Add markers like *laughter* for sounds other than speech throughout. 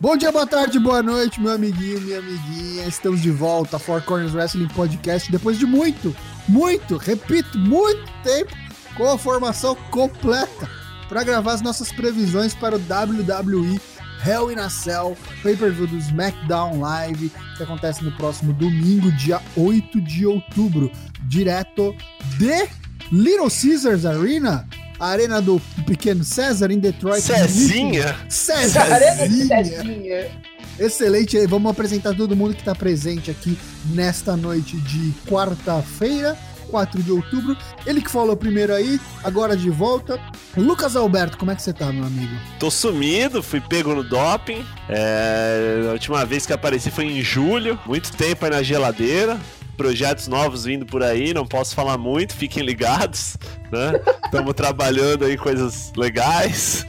Bom dia, boa tarde, boa noite, meu amiguinho, minha amiguinha. Estamos de volta, Four Corners Wrestling Podcast, depois de muito, muito, repito, muito tempo, com a formação completa para gravar as nossas previsões para o WWE Hell in a Cell, pay-per-view do SmackDown Live, que acontece no próximo domingo, dia 8 de outubro, direto de Little Caesars Arena, arena do pequeno César em Detroit. Cezinha? Cezinha. *laughs* Cezinha. Excelente vamos apresentar todo mundo que está presente aqui nesta noite de quarta-feira, 4 de outubro. Ele que falou primeiro aí, agora de volta. Lucas Alberto, como é que você tá, meu amigo? Tô sumido, fui pego no doping. É, a última vez que apareci foi em julho, muito tempo aí na geladeira projetos novos vindo por aí, não posso falar muito, fiquem ligados, né? Estamos trabalhando aí coisas legais.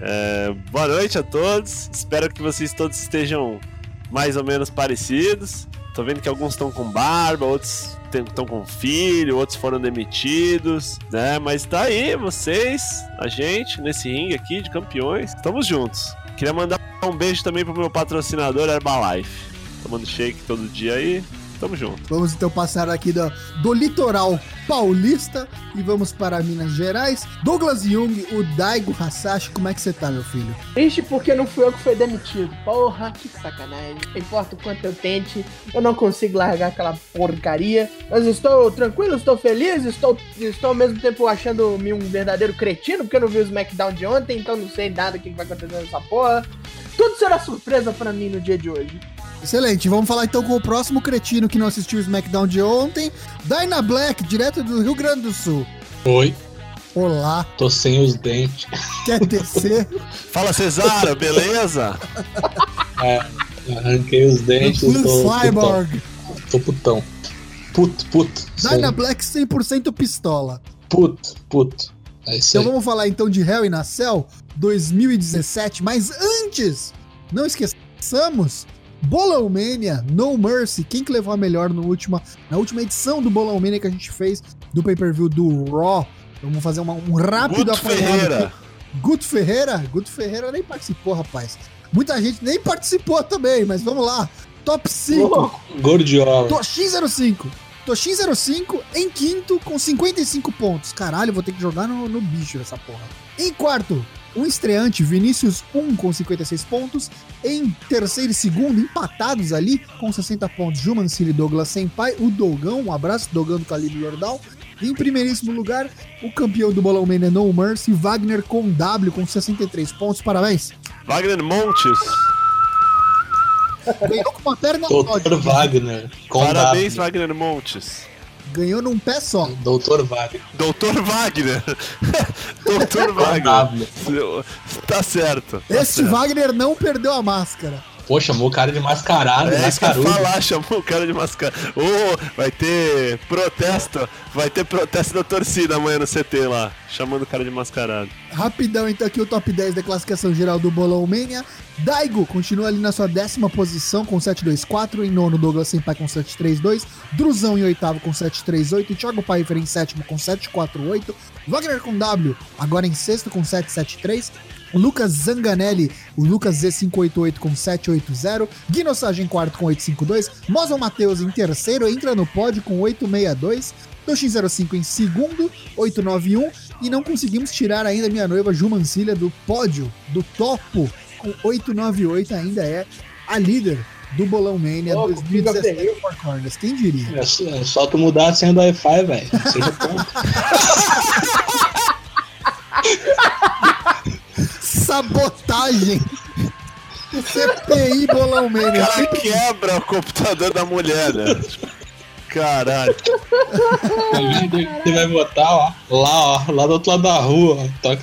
É, boa noite a todos, espero que vocês todos estejam mais ou menos parecidos. Tô vendo que alguns estão com barba, outros estão com filho, outros foram demitidos, né? Mas tá aí, vocês, a gente, nesse ringue aqui de campeões, estamos juntos. Queria mandar um beijo também pro meu patrocinador Herbalife. Tomando shake todo dia aí. Tamo junto. Vamos então passar aqui do, do litoral paulista e vamos para Minas Gerais. Douglas Jung, o Daigo Hasashi, como é que você tá, meu filho? Triste porque não fui eu que fui demitido. Porra, que sacanagem. Não importa o quanto eu tente, eu não consigo largar aquela porcaria. Mas estou tranquilo, estou feliz, estou, estou ao mesmo tempo achando-me um verdadeiro cretino, porque eu não vi o SmackDown de ontem, então não sei nada o que vai acontecer nessa porra. Tudo será surpresa para mim no dia de hoje. Excelente, vamos falar então com o próximo cretino que não assistiu o SmackDown de ontem, Dyna Black, direto do Rio Grande do Sul. Oi. Olá. Tô sem os dentes. Quer descer? *laughs* Fala Cesara, beleza? *laughs* É, arranquei os dentes. Blue tô, Cyborg. Tô putão. Puto, puto. Dyna Black 100% pistola. Puto, puto. É isso então aí. vamos falar então de Hell in a Cell 2017, mas antes, não esqueçamos Bolão Mania, No Mercy, quem que levou a melhor no última, na última edição do Bolão Mania que a gente fez do pay-per-view do Raw. Vamos fazer uma, um rápido Guto Ferreira. Guto Ferreira? Guto Ferreira nem participou, rapaz. Muita gente nem participou também, mas vamos lá. Top 5. Gordiola. Toshin 05. Toshin 05 em quinto com 55 pontos. Caralho, vou ter que jogar no, no bicho essa porra. Em quarto, um estreante, Vinícius 1 com 56 pontos. Em terceiro e segundo, empatados ali com 60 pontos, Jumancini e Douglas Senpai. O Dogão, um abraço, Dogão do Calibre Jordal. Em primeiríssimo lugar, o campeão do Bolão Mania No Mercy, Wagner com W com 63 pontos. Parabéns. Wagner Montes. Ganhou com uma perna Doutor Wagner. Com Parabéns, w. Wagner Montes. Ganhou num pé só. Doutor Wagner. Doutor Wagner. *laughs* Doutor Wagner. Tá certo. Tá este certo. Wagner não perdeu a máscara. Pô, chamou o cara de mascarado, É isso que eu ia mascarudo. falar, chamou o cara de mascara. Ô, vai ter protesto, vai ter protesto da torcida amanhã no CT lá, chamando o cara de mascarado. Rapidão, então, aqui o top 10 da classificação geral do Bolão Mania. Daigo continua ali na sua décima posição com 724. Em nono, Douglas Senpai com 732. Druzão em oitavo com 738. Thiago Paifer em sétimo com 748. Wagner com W, agora em sexto com 773. Lucas Zanganelli, o Lucas Z588 com 780. Guinosage em quarto com 852. Mozon Matheus em terceiro, entra no pódio com 862. Toshin05 em segundo, 891. E não conseguimos tirar ainda minha noiva Jumancilha do pódio, do topo, com 898. Ainda é a líder do Bolão Mania Louco, 2017 Four Corners. Quem diria? É só, é só tu mudar a senha do Wi-Fi, velho. *laughs* Sabotagem! CPI Bolão O Mania. cara quebra o computador da mulher, né? Caralho. Você vai botar, ó, lá, ó, lá do outro lado da rua. Toca.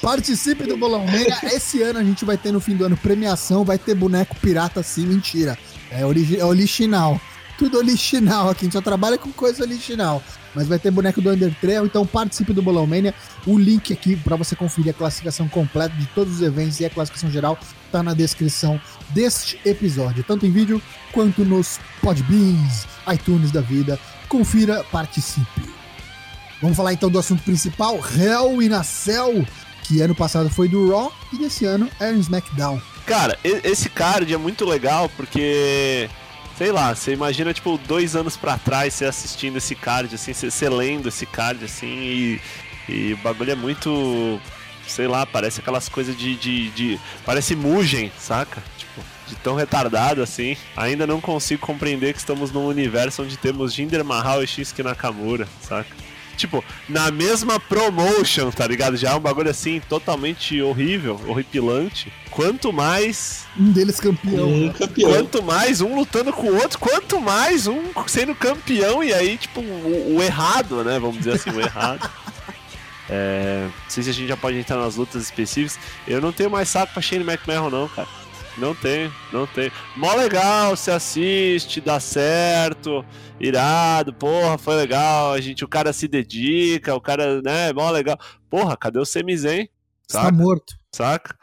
Participe do Bolão Mania. Esse ano a gente vai ter no fim do ano premiação, vai ter boneco pirata sim, mentira. É, origi é original. Tudo original aqui, a gente só trabalha com coisa original. Mas vai ter boneco do Undertale, então participe do Bolão Mania. O link aqui para você conferir a classificação completa de todos os eventos e a classificação geral tá na descrição deste episódio, tanto em vídeo quanto nos Podbeans, iTunes da vida. Confira, participe. Vamos falar então do assunto principal, Hell in a Cell, que ano passado foi do Raw e desse ano é no SmackDown. Cara, esse card é muito legal porque. Sei lá, você imagina, tipo, dois anos pra trás você assistindo esse card, assim, você, lendo esse card, assim, e, e o bagulho é muito. Sei lá, parece aquelas coisas de, de, de. Parece Mugen, saca? Tipo, de tão retardado assim. Ainda não consigo compreender que estamos num universo onde temos Jinder Mahal e Shinsuke Nakamura, saca? Tipo, na mesma promotion, tá ligado? Já é um bagulho assim totalmente horrível, horripilante. Quanto mais Um deles campeão. Um né? campeão. Quanto mais um lutando com o outro, quanto mais um sendo campeão e aí, tipo, o, o errado, né? Vamos dizer assim, o errado. *laughs* É, não sei se a gente já pode entrar nas lutas específicas. Eu não tenho mais saco pra Shane McMahon, não, cara. Não tenho, não tenho. Mó legal, você assiste, dá certo, irado, porra, foi legal. A gente, o cara se dedica, o cara, né, mó legal. Porra, cadê o Semizen? Está morto. Saca?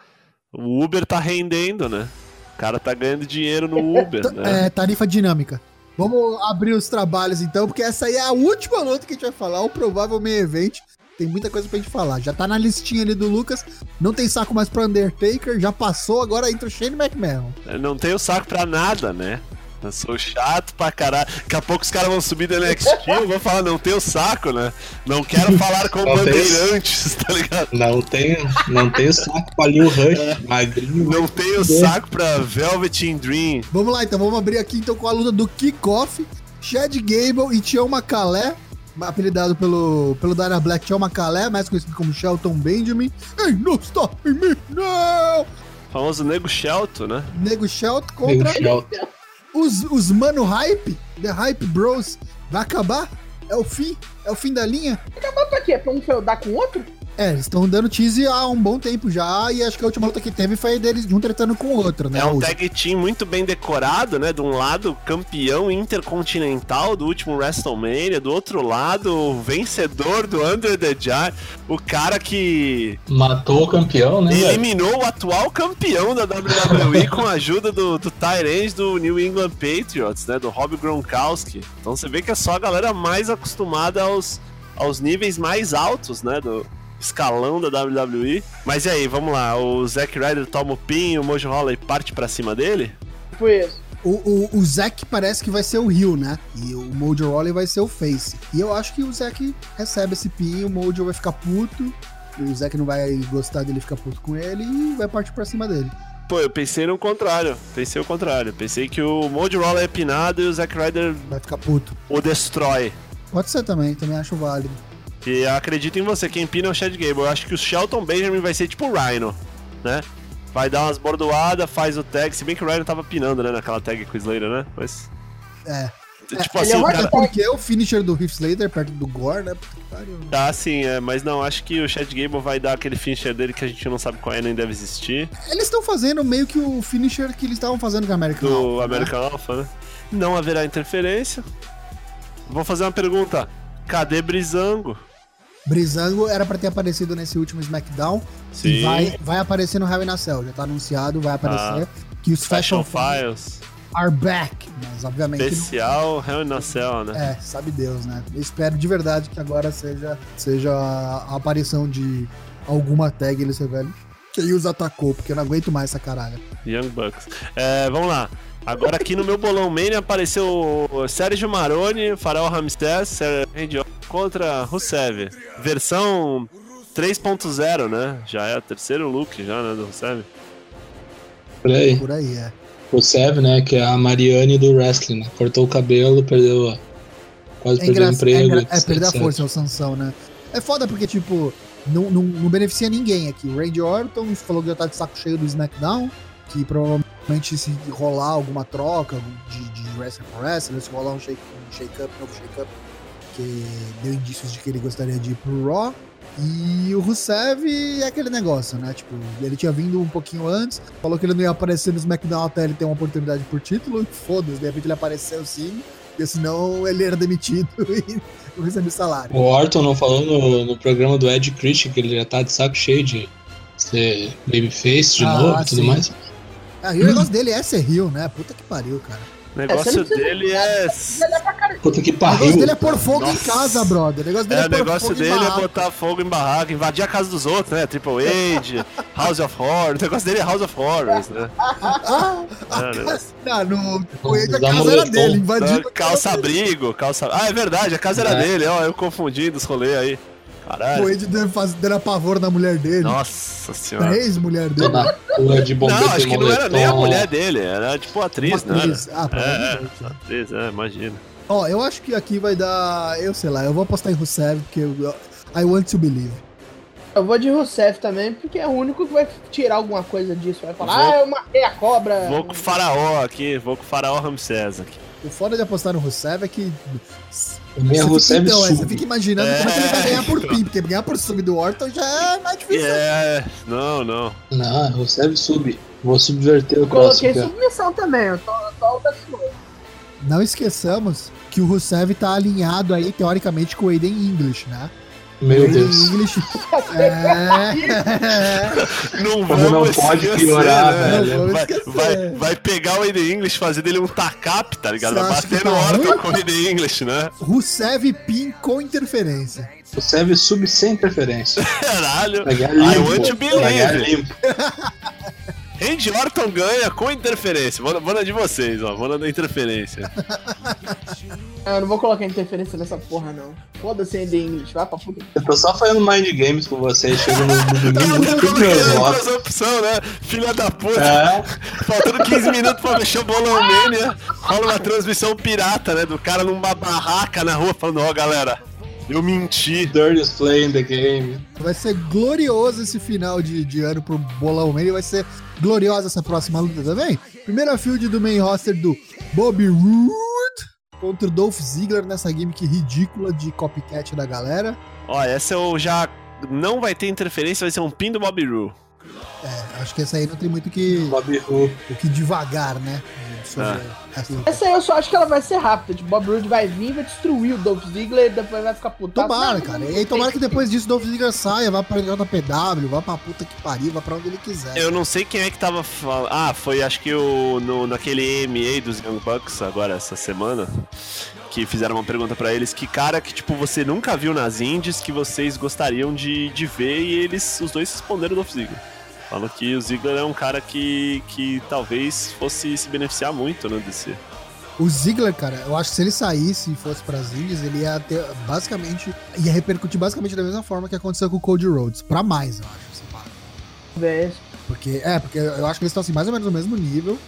O Uber tá rendendo, né? O cara tá ganhando dinheiro no Uber, né? É, tarifa dinâmica. Vamos abrir os trabalhos então, porque essa aí é a última luta que a gente vai falar, o provável main event. Tem muita coisa pra gente falar. Já tá na listinha ali do Lucas. Não tem saco mais pro Undertaker. Já passou, agora entra o Shane McMahon. Não tenho saco pra nada, né? Eu sou chato pra caralho. Daqui a pouco os caras vão subir do NXT, eu vou falar, não tenho saco, né? Não quero falar com Não tem- bandeirantes, tá ligado? Não tenho, não tenho saco pra Lil Rush, magrinho. Não tenho saco pra Velvet in Dream. Vamos lá então, vamos abrir aqui então com a luta do Kickoff. Chad Gable e Tião Macalé, apelidado pelo, pelo Dana Black, Tião Macalé, mais conhecido como Shelton Benjamin. Ei, não stop me, não! Famoso Nego Shelton, né? Nego Shelton Nego contra Shelton. Os, os Mano Hype, The Hype Bros. Vai acabar? É o fim? É o fim da linha? Acabou pra quê? Pra um feudar com o outro? É, eles estão dando tease há um bom tempo já, e acho que a última luta que teve foi deles de um tretando com o outro, né? É um O- tag team muito bem decorado, né? De um lado, campeão intercontinental do último WrestleMania, do outro lado, o vencedor do Under the Jar, o cara que Matou o campeão, né? velho? eliminou o atual campeão da WWE *laughs* com a ajuda do, do Tyrande do New England Patriots, né? Do Rob Gronkowski. Então você vê que é só a galera mais acostumada aos, aos níveis mais altos, né? Do escalão da WWE. Mas e aí, vamos lá. O Zack Ryder toma o pin, o Mojo Rawley parte pra cima dele? Foi isso. O, o, o Zack parece que vai ser o Rio, né? E o Mojo Rawley vai ser o Face. E eu acho que o Zack recebe esse pin, o Mojo vai ficar puto. O Zack não vai gostar dele ficar puto com ele e vai partir pra cima dele. Pô, eu pensei no contrário. Pensei o contrário. Pensei que o Mojo Rawley é pinado e o Zack Ryder Vai ficar puto. o destrói. Pode ser também, também acho válido. E acredito em você, quem pina é o Chad Gable. Eu acho que o Shelton Benjamin vai ser tipo o Rhino, né? Vai dar umas bordoadas, faz o tag. Se bem que o Rhino tava pinando, né? Naquela tag com o Slater, né? Mas. É. Tipo ele assim, é o cara. porque o finisher do Heath Slater perto do Gore, né? Tá, sim, é, mas não, acho que o Chad Gable vai dar aquele finisher dele que a gente não sabe qual é, nem deve existir. Eles estão fazendo meio que o finisher que eles estavam fazendo com a American Do Alpha, né? American Alpha, né? Não haverá interferência. Vou fazer uma pergunta. Cadê Brizango? Brizango era pra ter aparecido nesse último SmackDown. Sim. E vai, vai aparecer no Hell in a Cell. Já tá anunciado, vai aparecer. que os Fashion Fashion Files. are back. Mas obviamente. não- Especial Hell in a Cell, né? É, sabe Deus, né? Eu espero de verdade que agora seja, seja a aparição de alguma tag eles revelem. Aí os atacou, porque eu não aguento mais essa caralho. Young Bucks. É, vamos lá. Agora aqui no meu bolão Mania apareceu o Sérgio Maroni, Farol Ramstés, Randy contra Rusev. Versão 3.0, né? Já é o terceiro look já, né, do Rusev. Por aí. Por aí, é. O Sev, né? Que é a Mariane do wrestling, né? Cortou o cabelo, perdeu. a- Quase É, perdeu o é, emprego. engra... é etc, perder a força, é o Sansão, né? É foda porque, tipo, não, não, não beneficia ninguém aqui. O Randy Orton falou que já tá de saco cheio do SmackDown, que provavelmente se rolar alguma troca de, de wrestler wrestler, se rolar um shake-up, um shake novo shake-up, que deu indícios de que ele gostaria de ir pro Raw. E o Rusev é aquele negócio, né? Tipo, ele tinha vindo um pouquinho antes, falou que ele não ia aparecer no SmackDown até ele ter uma oportunidade por título, foda-se, de repente ele apareceu sim, porque senão ele era demitido *laughs* e não recebia salário. O Orton não falou no, no programa do Ed Christian que ele já tá de saco cheio de ser babyface de Ah, novo e tudo mais. Ah, e o negócio dele é ser Rio, né? Puta que pariu, cara. O negócio precisa- dele é. Puta que O negócio pariu. dele é pôr fogo em Nossa. casa, brother. O negócio dele É, é, o negócio em dele é botar fogo em barraca, invadir a casa dos outros, né? Triple H, *laughs* House of Horror. O negócio dele é House of Horrors, né? É, o negócio- Não, no Coelho a Dá casa era dele, invadindo. Então, calça abrigo, calça. Ah, é verdade, a casa era É. dele, ó. Eu confundi dos rolês aí. O Caralho. Coelho deve fazer dando pavor na mulher dele. Nossa senhora. Na ex-mulher dele. De bombeiro Não, acho que não era nem a mulher dele, era tipo a atriz, né? atriz. Ah, É, é, atriz, é, imagina. Ó, eu acho que aqui vai dar. Eu sei lá, eu vou apostar em Rusev, porque eu, I want to believe. Eu vou de Rousseff também, porque é o único que vai tirar alguma coisa disso. Vai falar, Vou- ah, eu matei a cobra. Vou com o faraó aqui, vou com o faraó Ramsés aqui. O foda de apostar no Rusev é que. O meu Rusev fica, então, é, você fica imaginando como é que ele vai É, ganhar por então. PIN, porque ganhar por sub do Orton já é mais difícil. É, não, não. Não, Rusev sub. Vou subverter o Eu coloquei próximo. submissão também, eu tô, eu tô. Não esqueçamos que o Rusev tá alinhado aí, teoricamente, com o Aiden English, né? Meu Deus. English. é. *laughs* Não Como não pode piorar, né? velho. Vai, vamos vai, vai pegar o Aiden English, fazer dele um tacap, tá ligado? Vai bater no tá Orton com o Aiden English, né? Rusev PIN com interferência. Rusev sub sem interferência. *laughs* Caralho. I want to believe. *laughs* Randy Orton ganha com interferência. Vou, na- vou na de vocês, ó. Vou na da interferência. Ah, *laughs* Eu não vou colocar interferência nessa porra, não. Foda-se ainda em inglês, vai pra puta. Eu tô só fazendo mind games com vocês. Chego no, *laughs* domingo, tudo votos. duas opções, né? Filha da puta. É, Faltando 15 minutos pra mexer o bolão mania. Rola uma transmissão pirata, né? Do cara numa barraca na rua falando, ó, galera, eu menti. dirtiest play in the game. Vai ser glorioso esse final de, de ano pro Bolão Man. E vai ser gloriosa essa próxima luta também. Primeira field do main roster do Bobby Roode contra o Dolph Ziggler nessa gimmick ridícula de copycat da galera. Ó, essa eu já. Não vai ter interferência, vai ser um pin do Bobby Roode. É, acho que essa aí não tem muito o que, Bobby Ru. o que devagar, né? Sobre Ah. essa. Essa aí eu só acho que ela vai ser rápida. Tipo, Bob Roode vai vir, vai destruir o Dolph Ziggler e depois vai ficar putado. Tomara, Não, cara. não E aí, tomara que depois disso o Dolph Ziggler saia, vá pra JPW, vá pra puta que pariu, vá pra onde ele quiser. Eu não sei quem é que tava falando. Ah, foi acho que o. No, naquele EMA dos Young Bucks, agora essa semana. Que fizeram uma pergunta pra eles, que cara que, tipo, você nunca viu nas indies que vocês gostariam de, de ver, e eles, os dois responderam do Dolph Ziggler. Falam que o Ziggler é um cara que, que talvez fosse se beneficiar muito, né, desse... O Ziggler, cara, eu acho que se ele saísse e fosse pras Indies, ele ia ter basicamente. ia repercutir basicamente da mesma forma que aconteceu com o Cody Rhodes. Pra mais, eu acho. sei lá. Vê. Porque, é, porque eu acho que eles estão assim, mais ou menos no mesmo nível.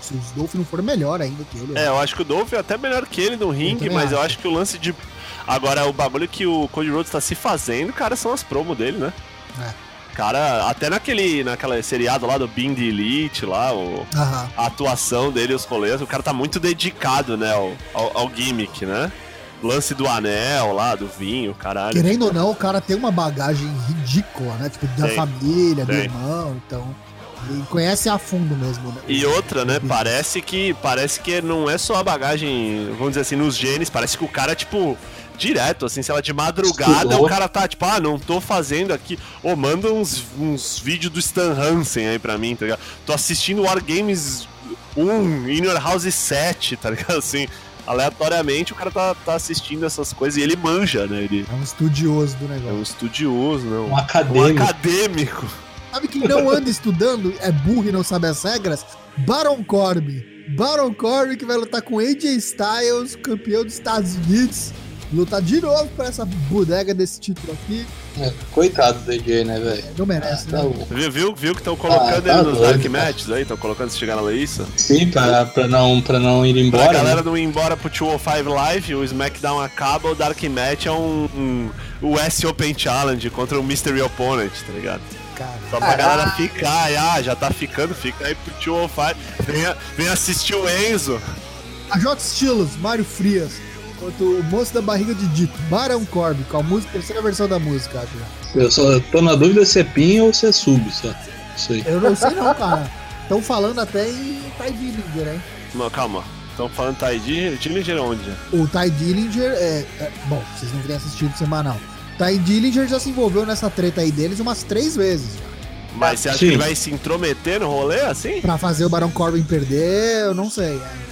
Se, os Dolph não for melhor ainda que ele. É, eu acho que o Dolph é até melhor que ele no ringue, mas eu acho. acho que o lance de... Agora, o bagulho que o Cody Rhodes tá se fazendo, cara, são as promos dele, né? É. Cara, até naquele, naquela seriado lá do Bing Elite lá, o... Aham. a atuação dele, os rolês, o cara tá muito dedicado, né, ao, ao, ao gimmick, né? Lance do anel lá, do vinho, caralho. Querendo ou não, o cara tem uma bagagem ridícula, né? Tipo, da Tem, família, do tem. irmão, então. Ele conhece a fundo mesmo, né? E outra, né, parece que parece que não é só a bagagem, vamos dizer assim, nos genes, parece que o cara, tipo, direto, assim, sei lá, de madrugada, Estudou. o cara tá, tipo, ah, não tô fazendo aqui. Ô, manda uns, uns vídeos do Stan Hansen aí pra mim, tá ligado? Tô assistindo War Games 1, In Your House 7, tá ligado? Assim, aleatoriamente o cara tá, tá assistindo essas coisas e ele manja, né? Ele É um estudioso do é negócio. um estudioso, né? Um Um acadêmico. acadêmico. Sabe quem não anda estudando, é burro e não sabe as regras? Baron Corbin. Baron Corbin que vai lutar com AJ Styles, campeão dos Estados Unidos. Lutar de novo pra essa bodega desse título aqui. É, coitado do AJ, né, velho? Não merece, Tá né? Viu, viu, viu que estão colocando Ah, tá ele nos Dark. Matches aí? Estão colocando se chegar a ler isso? Sim, pra, pra, não, pra não ir Pra embora. galera né? não ir embora pro 205 Live, o SmackDown acaba, o Dark Match é um, um US Open Challenge contra o Mystery Opponent, tá ligado? Cara. Só pra galera ficar, ah, já tá ficando, fica aí pro 205, venha, venha assistir o Enzo. A J Estilos, Mário Frias. Quanto o moço da barriga de dito, Baron Corbin, com a música, terceira versão da música, acho. já. Eu só tô na dúvida se é pin ou se é sub, só. Isso aí. Eu não sei não, cara. Estão falando até em Ty Dillinger, hein? Não, calma. Estão falando Ty Dillinger onde? O Ty Dillinger é, é- Bom, vocês não terem assistido semanal. Ty Dillinger já se envolveu nessa treta aí deles umas três vezes. Mas você acha Sim. que ele vai se intrometer no rolê assim? Pra fazer o Baron Corbin perder, eu não sei. é.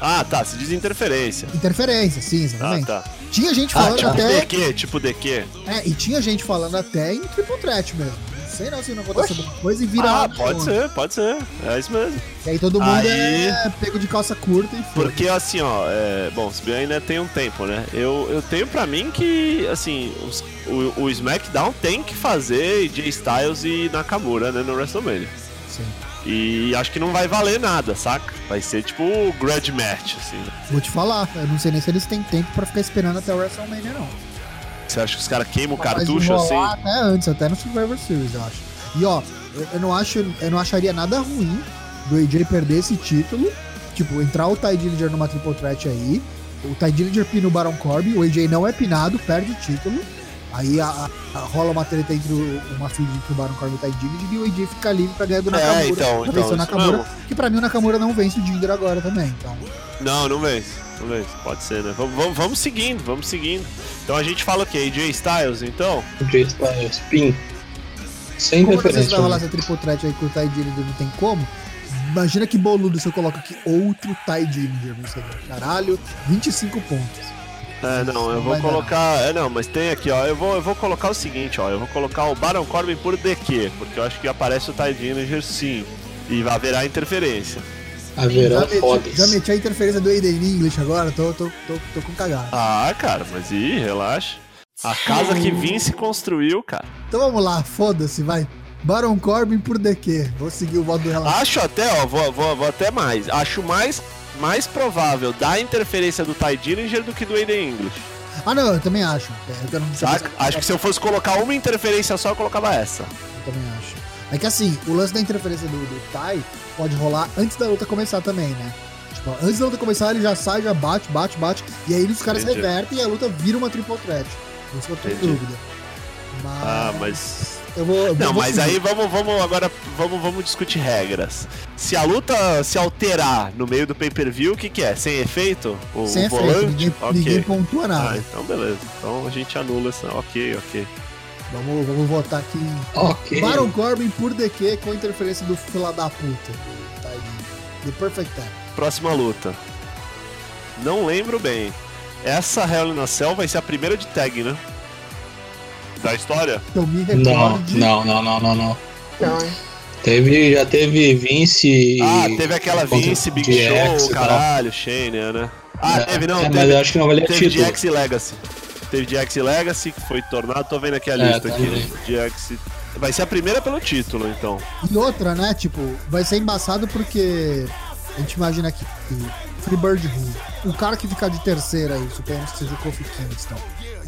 Ah, tá, se diz interferência. Interferência, sim, Ah, exatamente. tá. Tinha gente Ah, falando tipo até. DQ, tipo DQ. É, e tinha gente falando até em triple threat mesmo. Não sei não se não aconteceu Oxi. alguma coisa e vira. Ah, pode ser, pode ser. É isso mesmo. E aí todo mundo Aí- é pego de calça curta e foi. Porque assim, ó, é, bom, se bem ainda tem um tempo, né? Eu, eu tenho pra mim que, assim, os- o, o SmackDown tem que fazer Jay Styles e Nakamura, né, no WrestleMania. Sim. E acho que não vai valer nada, saca? Vai ser tipo o grudge match, assim. Vou te falar, eu não sei nem se eles têm tempo pra ficar esperando até o WrestleMania, não. Você acha que os caras queimam o cartucho assim? Até antes, até no Survivor Series, eu acho. E ó, eu, não acho, eu não acharia nada ruim do AJ perder esse título. Tipo, entrar o Ty Dillinger numa triple threat aí. O Ty Dillinger pina o Baron Corbin, o AJ não é pinado, perde o título. Aí a- a- rola uma treta entre o, uma feud entre o Baron Corbin e o Ty Dillinger e o AJ fica livre pra ganhar do É, Nakamura. então, pra então, vencer o isso Nakamura. Que pra mim o Nakamura não vence o Jinder agora também. Então, Não, não vence. Vence. Pode ser, né? Vamos, vamos, vamos seguindo, vamos seguindo. Então a gente fala o quê? AJ Styles, então? Jay Styles, pin. Sem como referência. vai rolar essa triple threat aí com o Ty Dillinger não tem como? Imagina que boludo se eu coloco aqui outro Ty Dillinger. Caralho, 25 pontos. É, não, eu Não vou vai dar. colocar. É, não, mas tem aqui, ó. Eu vou, eu vou colocar o seguinte, ó. Eu vou colocar o Baron Corbin por DQ, porque eu acho que aparece o Ty Dillinger sim. E haverá interferência. Haverá já, meti, fodas. já meti a interferência do Aiden English agora, tô, tô, tô, tô com cagada. Ah, cara, mas ih, relaxa. A casa que Vince construiu, cara. Então vamos lá, foda-se, vai. Baron Corbin por DQ. Vou seguir o voto do relato. Acho até, ó, vou, vou, vou até mais. Acho mais, mais provável da interferência do Ty Dillinger do que do Aiden English. Ah, não, eu também acho. É, eu Saca? Acho que se eu fosse colocar uma interferência só, eu colocava essa. Eu também acho. É que assim, o lance da interferência do, do Tai pode rolar antes da luta começar também, né? Tipo, antes da luta começar, ele já sai, já bate, bate, bate. E aí os caras Entendi. revertem e a luta vira uma triple threat. Isso eu em Entendi. dúvida. Mas. Ah, mas. Eu vou. eu Não, vou mas seguir. aí vamos, vamos agora vamos, vamos discutir regras. Se a luta se alterar no meio do pay-per-view, o que, que é? Sem efeito? O, Sem o efeito, volante? ninguém, ok. ninguém pontua Ah, nada. então beleza. Então a gente anula essa. Ok, ok. Vamos, vamos votar aqui em Ok. Baron Corbin por DQ com interferência do fila da puta. Tai Dillinger. The Perfect Time. Próxima luta. Não lembro bem. Essa Hell in a Cell vai ser a primeira de tag, né? Da história? Então me Não, recorde. não, não, não, não, não. Não, hein? Teve, já teve Vince. Ah, teve aquela Vince, Big DX Show, caralho, Shane, né? Ah, É, teve não, é, teve, mas eu acho que não valia teve título. DX e Legacy. Teve DX e Legacy, que foi tornado, tô vendo aqui a É, lista tá aqui. DX. Vai ser a primeira pelo título, então. E outra, né? Tipo, vai ser embaçado porque a gente imagina aqui Freebird Rule. O cara que ficar de terceira aí, suponhamos que seja o Kofi Kingston,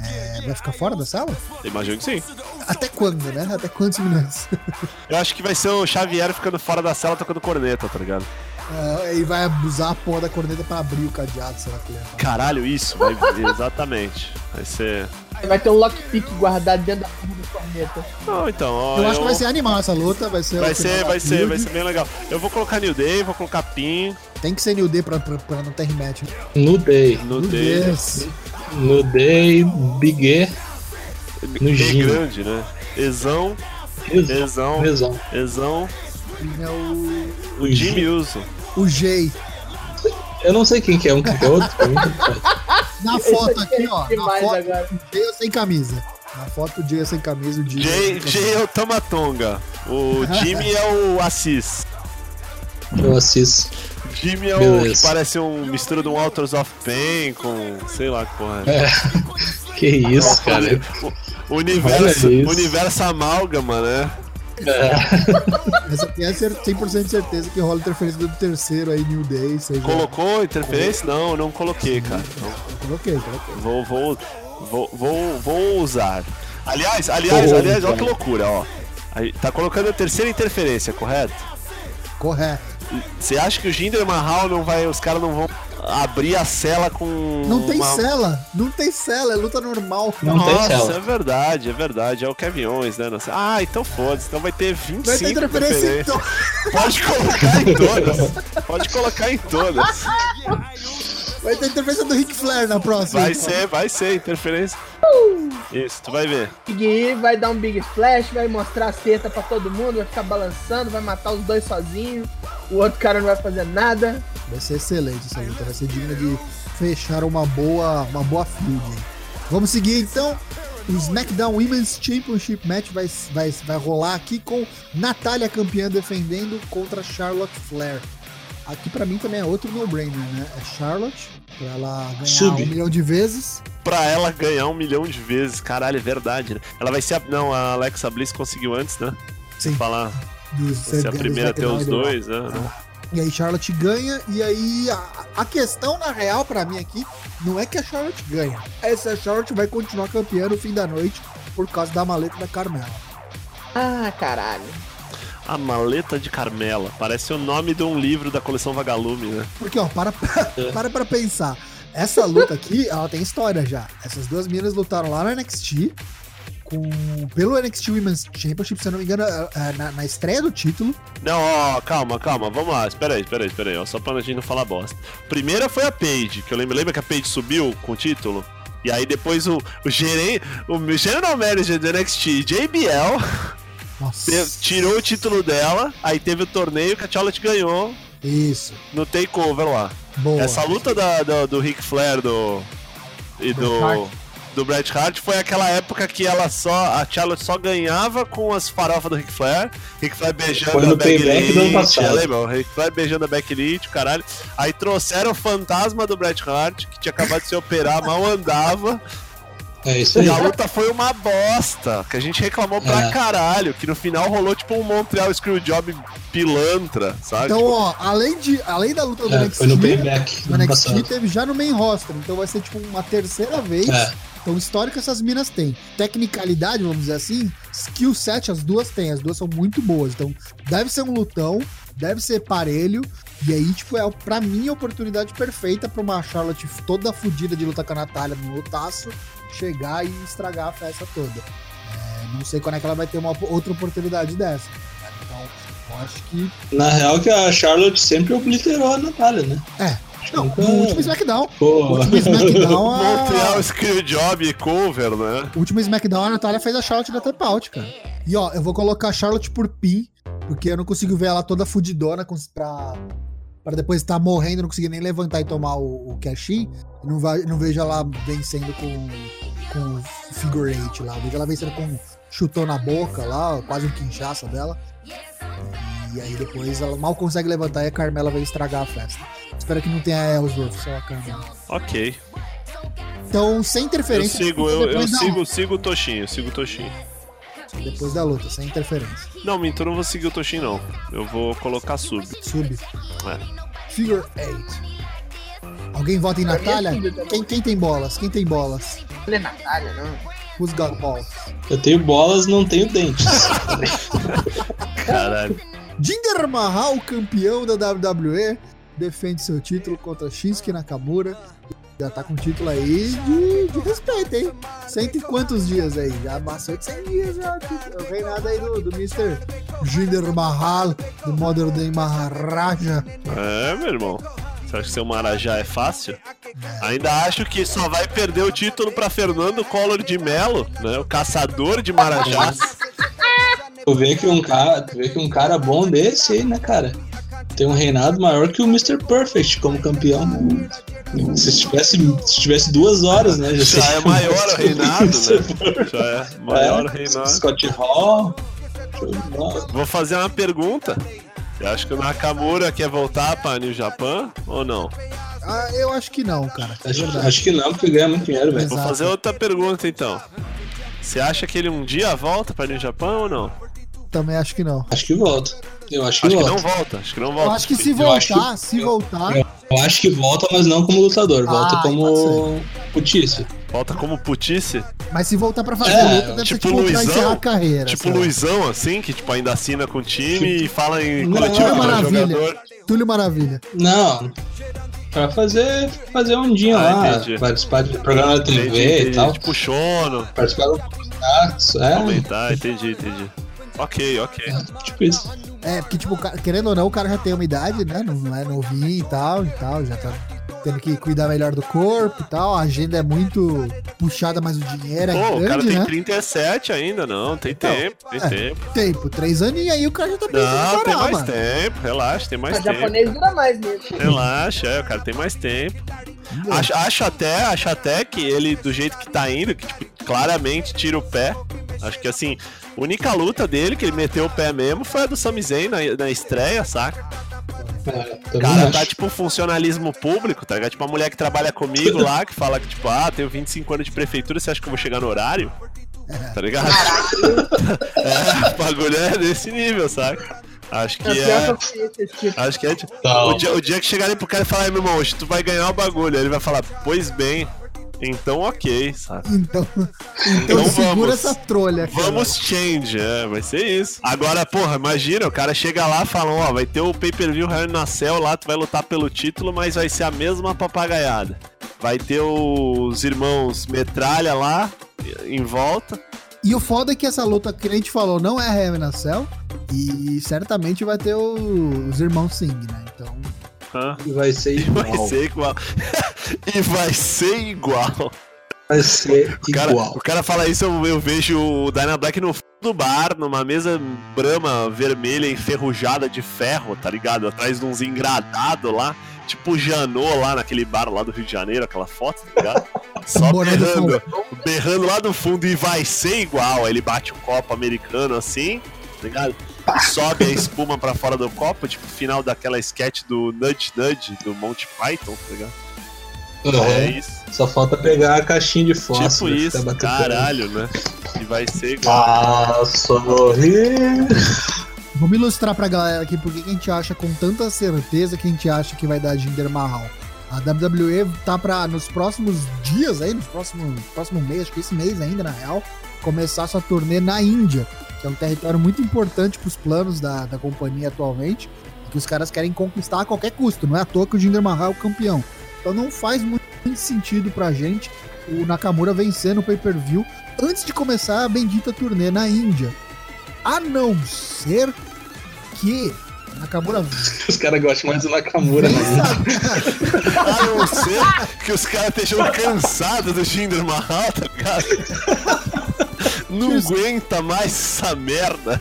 é, vai ficar fora da sala? Imagino que sim. Até quando, né? Até quantos minutos? Eu acho que vai ser o Xavier ficando fora da cela tocando corneta, tá ligado? Ah, e vai usar a porra da corneta pra abrir o cadeado, sei lá o que fazer. Caralho, isso, vai exatamente. Vai ser. Vai ter um lockpick guardado dentro da porra corneta. Não, então, ó. Eu acho que vai ser animal essa luta, vai ser. Vai ser, vai ser, vai ser bem legal. Eu vou colocar New Day, vou colocar Pin Tem que ser New Day pra, pra, pra não ter rematch. No Day. Meu Day. No Day, Big E. No grande, né? Exão. Exão, Exão. Exão, É o, o Jimmy Uso. O Jay. Eu não sei quem que é um, que é outro. faz. *laughs* Na foto aqui aqui, é ó. Na foto, agora. o Jay é sem camisa. Na foto, o Jay é sem camisa, o Jay. Jay, é. Jay é o Tamatonga. O Jimmy é o Assis. Eu assisto. Jimmy é o que parece um mistura de um Authors of Pain com. sei lá que porra é. É. Que isso, cara. O universo, Olha isso. universo amálgama, né? É. É cer- 100% de certeza que rola interferência do terceiro aí, New Day. Seja... Colocou interferência? Não, não coloquei, cara. Não. Coloquei, coloquei. Vou, vou, vou, vou, vou usar. Aliás, aliás, aliás, olha que loucura, ó. Tá colocando a terceira interferência, correto? Correto. Você acha que o Jinder Mahal não vai. Os caras não vão abrir a cela com. Não tem uma... cela. Não tem cela. É luta normal. Não tem Nossa, cela. é verdade, é verdade. É o Kevin Owens, né? Nossa- Ah, então foda-se. Então vai ter 25 Vai ter interferência. Pode colocar em todas. Pode colocar em todas. *laughs* Vai ter interferência do Ric Flair na próxima. Vai então. ser, vai ser interferência. Isso, tu vai ver. Big E vai dar um Big Splash, vai mostrar as tetas pra todo mundo, vai ficar balançando, vai matar os dois sozinho. o outro cara não vai fazer nada. Vai ser excelente essa luta, vai ser digna de fechar uma boa, uma boa feud. Vamos seguir então. O SmackDown Women's Championship Match vai, vai, vai rolar aqui com Natália campeã defendendo contra Charlotte Flair. Aqui pra mim também é outro no-brainer, né? É Charlotte, pra ela ganhar Sub. um milhão de vezes. Pra ela ganhar um milhão de vezes. Caralho, é verdade, né? Ela vai ser a. Não, a Alexa Bliss conseguiu antes, né? Sim. Falar. Dos, ser a primeira a ter os dois, né? E aí Charlotte ganha, e aí a, a questão na real pra mim aqui não é que a Charlotte ganha, é se a Charlotte vai continuar campeã no fim da noite por causa da maleta da Carmela. Ah, caralho. A maleta de Carmela. Parece o nome de um livro da coleção Vagalume, né? Porque, ó, para, *laughs* para pra pensar. Essa luta aqui, ela tem história já. Essas duas meninas lutaram lá no NXT, com, pelo NXT Women's Championship, se eu não me engano, é, na, na estreia do título. Não, ó, calma, calma, vamos lá. Espera aí, espera aí, espera aí, ó, só pra gente não falar bosta. Primeira foi a Paige, que eu lembro, lembra que a Paige subiu com o título? E aí depois o, o gerente, o General Manager do NXT, JBL, Nossa. tirou o título dela, aí teve o torneio que a Charlotte ganhou Isso. no Takeover lá. Boa. Essa luta da, do, do Ric Flair do, e Hart. do, do Bret Hart foi aquela época que ela só, a Charlotte só ganhava com as farofas do Ric Flair, Ric Flair beijando Foi a no Becky do ano Lynch, lembra? Ric Flair beijando a Becky Lynch, o caralho. Aí trouxeram o fantasma do Bret Hart, que tinha acabado de se operar, mal andava. É isso aí. E a luta foi uma bosta, que a gente reclamou pra É. caralho, que no final rolou tipo um Montreal Screwjob pilantra, sabe? Então, Tipo, ó, além, de, além da luta do É, NXT, foi no payback no NXT passado. teve já no main roster. Então vai ser tipo uma terceira vez. É. Então, histórico essas minas têm. Tecnicalidade, vamos dizer assim, skill set as duas têm. As duas são muito boas. Então, deve ser um lutão, deve ser parelho. E aí, tipo, é pra mim a oportunidade perfeita pra uma Charlotte toda fodida de lutar com a Natália no lutaço chegar e estragar a festa toda. É, não sei quando é que ela vai ter uma outra oportunidade dessa. né? Então, eu acho que. Na real que a Charlotte sempre obliterou a Natália, né? É. Não, no último SmackDown. Pô, No último SmackDown, a... Montreal Screwjob cover, né? O último SmackDown, a Natália fez a Charlotte da out, cara. E ó, eu vou colocar a Charlotte por pin, porque eu não consigo ver ela toda fudidona pra, pra depois estar morrendo, não conseguir nem levantar e tomar o, o cash-in. Não, vai- não vejo ela vencendo com, com o figure eight lá. Eu vejo ela vencendo com um chutão na boca lá, quase um quinchaça dela. E aí depois ela mal consegue levantar e a Carmela vai estragar a festa. Espero que não tenha Ellsworth, só a Carmela. Ok. Então, sem Eu interferência. sigo, eu, eu sigo, sigo o Toshinho, eu sigo o Toshinho. Depois da luta, sem interferência. Não, Minto, eu não vou seguir o Toshin, não. Eu vou colocar sub. Sub. É. Figure 8. Alguém vota em Pra é Natália? também. Quem, quem tem bolas? Quem tem bolas? Não é Natália, não. Who's got balls? eu tenho bolas, não tenho dentes. *laughs* Caralho. Jinder Mahal, campeão da WWE, defende seu título contra Shinsuke Nakamura. Já tá com título aí de, de respeito, hein? Cento e quantos dias aí? Já passou de 100 dias já. O reinado aí do, do Mr. Jinder Mahal, do Modern Day Maharaja. É, meu irmão. Você acha que ser um Marajá é fácil? Ainda acho que só vai perder o título pra Fernando Collor de Mello, né? O caçador de Marajás. *laughs* Tu vê que um cara, tu vê que um cara bom desse aí, né, cara? Tem um reinado maior que o Mr. Perfect como campeão. Se tivesse, se tivesse duas horas, né? Já seria é maior o reinado, né? Já é maior o É, reinado. Scott Hall. Vou fazer uma pergunta. Você acha que o Nakamura quer voltar pra New Japan ou não? Ah, eu acho que não, cara. É Acho, acho que não, porque ganha muito dinheiro, velho. Vou fazer outra pergunta então. Você acha que ele um dia volta pra New Japan ou não? Também acho que não. Acho que volta. Eu acho que Acho que volta. não volta, acho que não Eu volta. acho que se Eu voltar, que- se eu- voltar. eu- Eu acho que volta, mas não como lutador. Volta Ah, como putício. Volta como putice, Mas se voltar pra fazer É, luta, deve ser tipo tipo pra Luizão, encerrar a carreira. tipo sei lá. Luizão, assim, que tipo ainda assina com o time e fala em Não, coletivo Túlio Maravilha. jogador. Túlio Maravilha. Não. Pra fazer, fazer um dia Ah, lá, entendi. participar de programa da TV Entendi, e tal. Tipo Shono, Participar do Contatos, é, aumentar, entendi, entendi. Ok, ok. tipo isso. É, porque, tipo, o querendo ou não, o cara já tem uma idade, né? Não, não é novinho e tal, e tal, já tá tendo que cuidar melhor do corpo e tal. A agenda é muito puxada, mas o dinheiro é Pô, grande, o cara tem né? 37 ainda, não. Tem Então, tempo, tem é. tempo. Tempo, três anos e aí o cara já tá pensando Não, em tem parar, mais mano. tempo. Relaxa, tem mais O tempo. japonês dura mais mesmo. Relaxa, é, o cara tem mais tempo. Acho, acho até, acho até que ele, do jeito que tá indo, que tipo, claramente tira o pé. Acho que assim, a única luta dele que ele meteu o pé mesmo foi a do Sami Zayn na, na estreia, saca? É, O cara acho. tá tipo funcionalismo público, tá ligado? Tipo uma mulher que trabalha comigo lá, que fala que tipo, ah, tenho 25 anos de prefeitura, você acha que eu vou chegar no horário? Tá ligado? *laughs* é, o bagulho é desse nível, saca? Acho que É é. tipo. Acho que é. tipo, Tá. O, dia, o dia que chegarem pro cara e falar, "Ai, meu irmão, hoje tu vai ganhar o bagulho. Aí ele vai falar, pois bem, então ok, sabe? Então, então, Então segura vamos. essa trolha, cara. Vamos change, é, vai ser isso. Agora, porra, imagina, o cara chega lá e fala, ó, vai ter o pay-per-view Hell in a Cell lá, tu vai lutar pelo título, mas vai ser a mesma papagaiada. Vai ter os irmãos Metralha lá, em volta. E o foda é que essa luta que a gente falou não é a Hell in a Cell. E certamente vai ter o- os irmãos Singh, né? Então. E vai ser E vai igual. ser igual. *laughs* e vai ser igual. Vai ser O cara, igual. o cara fala isso, eu, eu vejo o Dyna Black no fundo do bar, numa mesa brama vermelha enferrujada de ferro, tá ligado? Atrás de uns engradados lá. Tipo o Janot lá naquele bar lá do Rio de Janeiro, aquela foto, tá ligado? *laughs* Só berrando, berrando lá do fundo e vai ser igual. Aí ele bate o copo americano assim, tá ligado? Sobe a espuma pra fora do copo, tipo final daquela sketch do Nudge Nudge do Monty Python, tá ligado? Aham. É isso. Só falta pegar a caixinha de fósforo. Tipo isso, caralho, né? E vai ser igual. Ah, sorrir. Vamos ilustrar pra galera aqui por que que a gente acha com tanta certeza que a gente acha que vai dar Jinder Mahal. A WWE tá pra, nos próximos dias aí, nos próximos próximo mês, acho que esse mês ainda, na real, começar sua turnê na Índia, que é um território muito importante pros planos da, da companhia atualmente, que os caras querem conquistar a qualquer custo. Não é à toa que o Jinder Mahal é o campeão. Então não faz muito sentido pra gente o Nakamura vencer no pay-per-view antes de começar a bendita turnê na Índia. A não ser que Nakamura *laughs* Os caras gostam mais do Nakamura, né? *laughs* A não ser que os caras estejam cansados do Jinder Mahal, tá ligado? *laughs* Não aguenta mais essa merda.